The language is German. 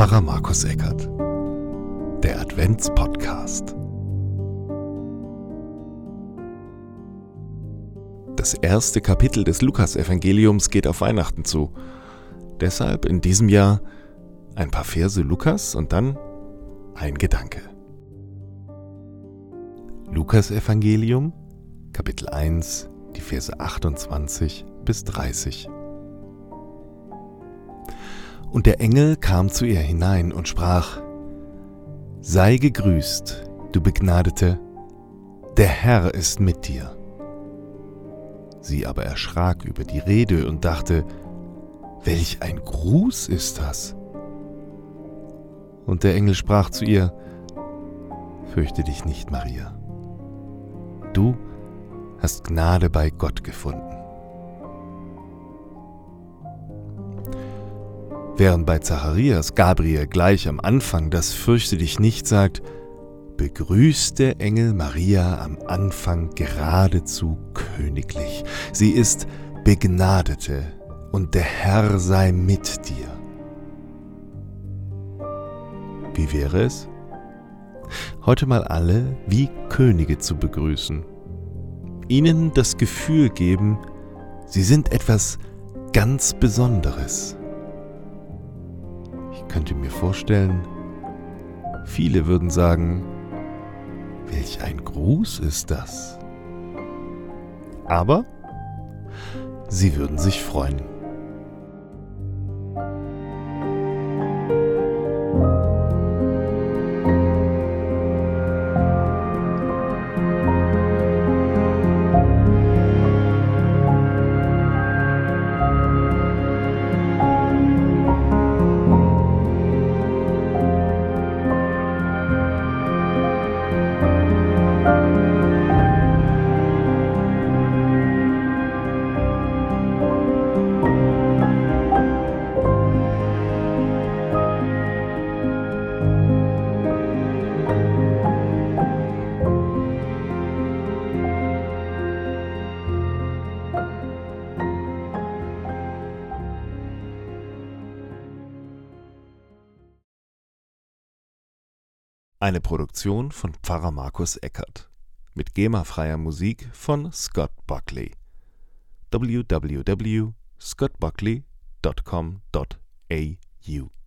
Pfarrer Markus Eckert. Der Adventspodcast. Das erste Kapitel des Lukasevangeliums geht auf Weihnachten zu. Deshalb in diesem Jahr ein paar Verse Lukas und dann ein Gedanke. Lukasevangelium, Kapitel 1, die Verse 28 bis 30. Und der Engel kam zu ihr hinein und sprach, Sei gegrüßt, du Begnadete, der Herr ist mit dir. Sie aber erschrak über die Rede und dachte, Welch ein Gruß ist das? Und der Engel sprach zu ihr, Fürchte dich nicht, Maria. Du hast Gnade bei Gott gefunden. Während bei Zacharias Gabriel gleich am Anfang das Fürchte dich nicht sagt, begrüßt der Engel Maria am Anfang geradezu königlich. Sie ist Begnadete und der Herr sei mit dir. Wie wäre es, heute mal alle wie Könige zu begrüßen, ihnen das Gefühl geben, sie sind etwas ganz Besonderes könnte mir vorstellen, viele würden sagen, welch ein Gruß ist das? Aber sie würden sich freuen. Eine Produktion von Pfarrer Markus Eckert. Mit GEMA-freier Musik von Scott Buckley. www.scottbuckley.com.au